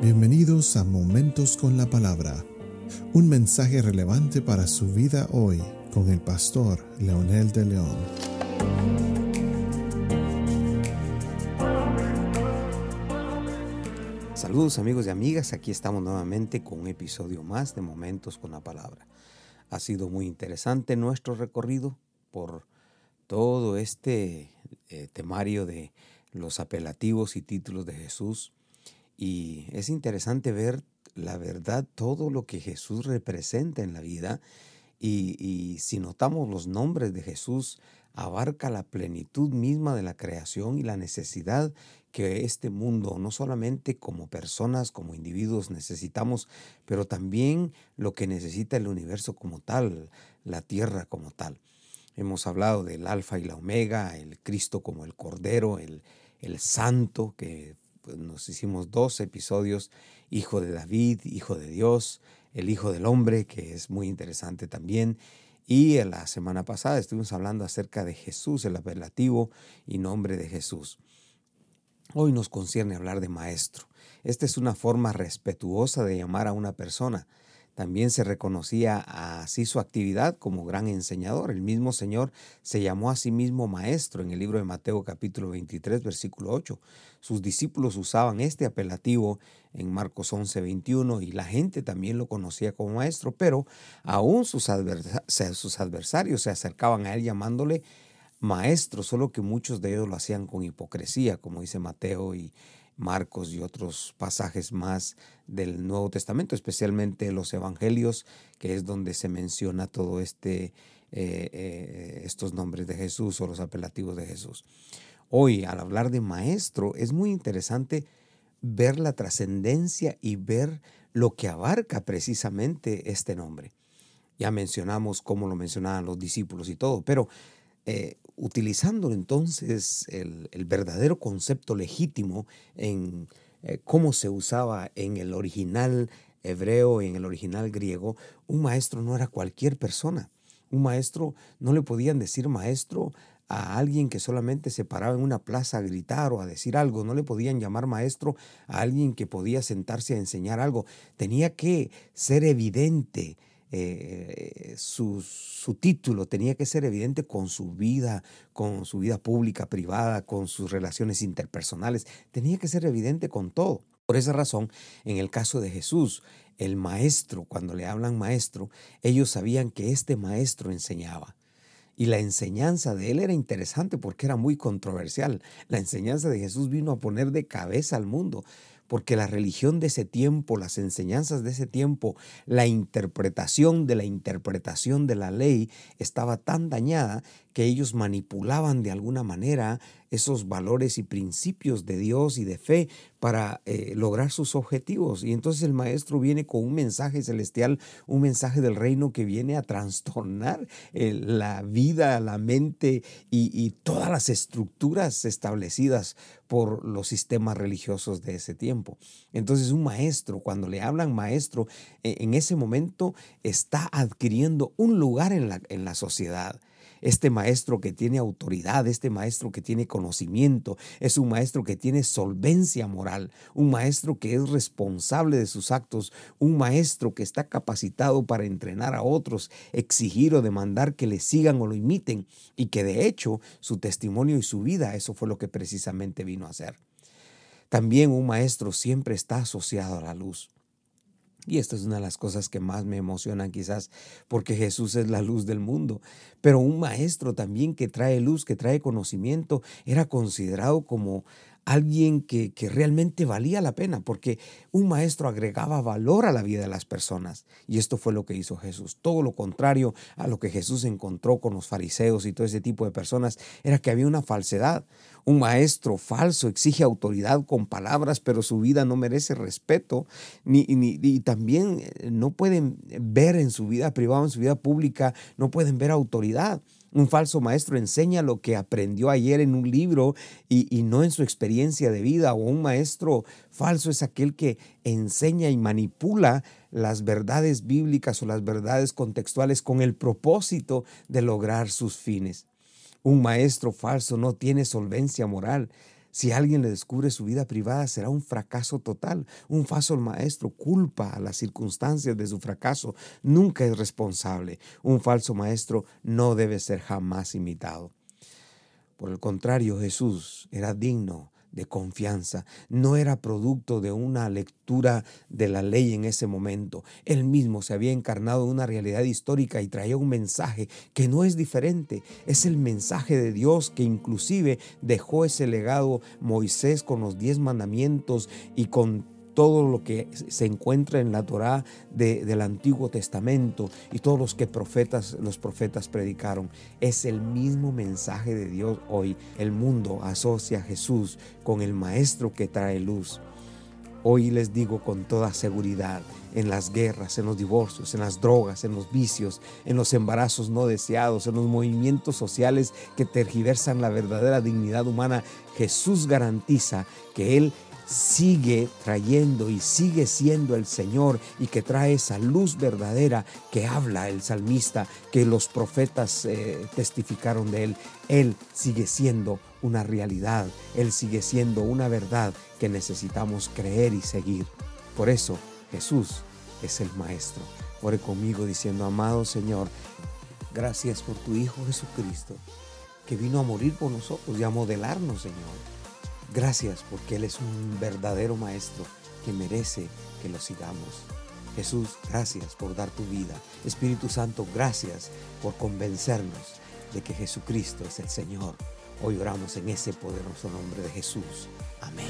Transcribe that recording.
Bienvenidos a Momentos con la Palabra, un mensaje relevante para su vida hoy con el pastor Leonel de León. Saludos amigos y amigas, aquí estamos nuevamente con un episodio más de Momentos con la Palabra. Ha sido muy interesante nuestro recorrido por todo este eh, temario de los apelativos y títulos de Jesús y es interesante ver la verdad, todo lo que Jesús representa en la vida. Y, si notamos los nombres de Jesús, abarca la plenitud misma de la creación y la necesidad que este mundo, no solamente como personas, como individuos necesitamos, pero también lo que necesita el universo como tal, la tierra como tal. Hemos hablado del alfa y la omega, el Cristo como el Cordero, el, el santo que pues, nos hicimos dos episodios, Hijo de David, Hijo de Dios, el Hijo del Hombre, que es muy interesante también. Y la semana pasada estuvimos hablando acerca de Jesús, el apelativo y nombre de Jesús. Hoy nos concierne hablar de maestro. Esta es una forma respetuosa de llamar a una persona. También se reconocía así su actividad como gran enseñador. El mismo Señor se llamó a sí mismo maestro en el libro de Mateo capítulo 23 versículo 8. Sus discípulos usaban este apelativo en Marcos 11 21 y la gente también lo conocía como maestro, pero aún sus, sus adversarios se acercaban a él llamándole maestro, solo que muchos de ellos lo hacían con hipocresía, como dice Mateo y Marcos y otros pasajes más del Nuevo Testamento, especialmente los Evangelios, que es donde se menciona todo este, eh, eh, estos nombres de Jesús o los apelativos de Jesús. Hoy, al hablar de maestro, es muy interesante ver la trascendencia y ver lo que abarca precisamente este nombre. Ya mencionamos cómo lo mencionaban los discípulos y todo, pero eh, utilizando entonces el, verdadero concepto legítimo en eh, cómo se usaba en el original hebreo y en el original griego, un maestro no era cualquier persona. Un maestro no le podían decir maestro a alguien que solamente se paraba en una plaza a gritar o a decir algo, no le podían llamar maestro a alguien que podía sentarse a enseñar algo. Tenía que ser evidente eh, su, su, título tenía que ser evidente con su vida, con su vida pública, privada, con sus relaciones interpersonales, tenía que ser evidente con todo. Por esa razón, en el caso de Jesús, el maestro, cuando le hablan maestro, ellos sabían que este maestro enseñaba. Y la enseñanza de él era interesante porque era muy controversial. La enseñanza de Jesús vino a poner de cabeza al mundo porque la religión de ese tiempo, las enseñanzas de ese tiempo, la interpretación de la interpretación de la ley estaba tan dañada que ellos manipulaban de alguna manera esos valores y principios de Dios y de fe para eh, lograr sus objetivos. Y entonces el maestro viene con un mensaje celestial, un mensaje del reino que viene a trastornar eh, la vida, la mente y, todas las estructuras establecidas por los sistemas religiosos de ese tiempo. Entonces un maestro, cuando le hablan maestro, e, en ese momento está adquiriendo un lugar en la, en la sociedad este maestro que tiene autoridad, este maestro que tiene conocimiento, es un maestro que tiene solvencia moral, un maestro que es responsable de sus actos, un maestro que está capacitado para entrenar a otros, exigir o demandar que le sigan o lo imiten y que de hecho su testimonio y su vida, eso fue lo que precisamente vino a hacer. También un maestro siempre está asociado a la luz. Y esta es una de las cosas que más me emocionan quizás porque Jesús es la luz del mundo. Pero un maestro también que trae luz, que trae conocimiento, era considerado como alguien que, que, realmente valía la pena, porque un maestro agregaba valor a la vida de las personas. Y esto fue lo que hizo Jesús. Todo lo contrario a lo que Jesús encontró con los fariseos y todo ese tipo de personas, era que había una falsedad. Un maestro falso exige autoridad con palabras, pero su vida no merece respeto, ni, ni, y también eh, no pueden ver en su vida privada, en su vida pública, no pueden ver autoridad. Un falso maestro enseña lo que aprendió ayer en un libro y, no en su experiencia de vida. O un maestro falso es aquel que enseña y manipula las verdades bíblicas o las verdades contextuales con el propósito de lograr sus fines. Un maestro falso no tiene solvencia moral Si alguien le descubre su vida privada, será un fracaso total. Un falso maestro culpa a las circunstancias de su fracaso. Nunca es responsable. Un falso maestro no debe ser jamás imitado. Por el contrario, Jesús era digno de confianza, no era producto de una lectura de la ley en ese momento. Él mismo se había encarnado en una realidad histórica y traía un mensaje que no es diferente. Es el mensaje de Dios que inclusive dejó ese legado Moisés con los diez mandamientos y con todo lo que se encuentra en la Torá del Antiguo Testamento y todos los que profetas, los profetas predicaron. Es el mismo mensaje de Dios hoy. El mundo asocia a Jesús con el Maestro que trae luz. Hoy les digo con toda seguridad, en las guerras, en los divorcios, en las drogas, en los vicios, en los embarazos no deseados, en los movimientos sociales que tergiversan la verdadera dignidad humana, Jesús garantiza que Él sigue trayendo y sigue siendo el Señor y que trae esa luz verdadera que habla el salmista, que los profetas eh, testificaron de Él. Él sigue siendo una realidad, Él sigue siendo una verdad que necesitamos creer y seguir. Por eso Jesús es el Maestro. Ore conmigo diciendo, amado Señor, gracias por tu Hijo Jesucristo, que vino a morir por nosotros y a modelarnos, Señor Gracias porque Él es un verdadero maestro que merece que lo sigamos. Jesús, gracias por dar tu vida. Espíritu Santo, gracias por convencernos de que Jesucristo es el Señor. Hoy oramos en ese poderoso nombre de Jesús. Amén.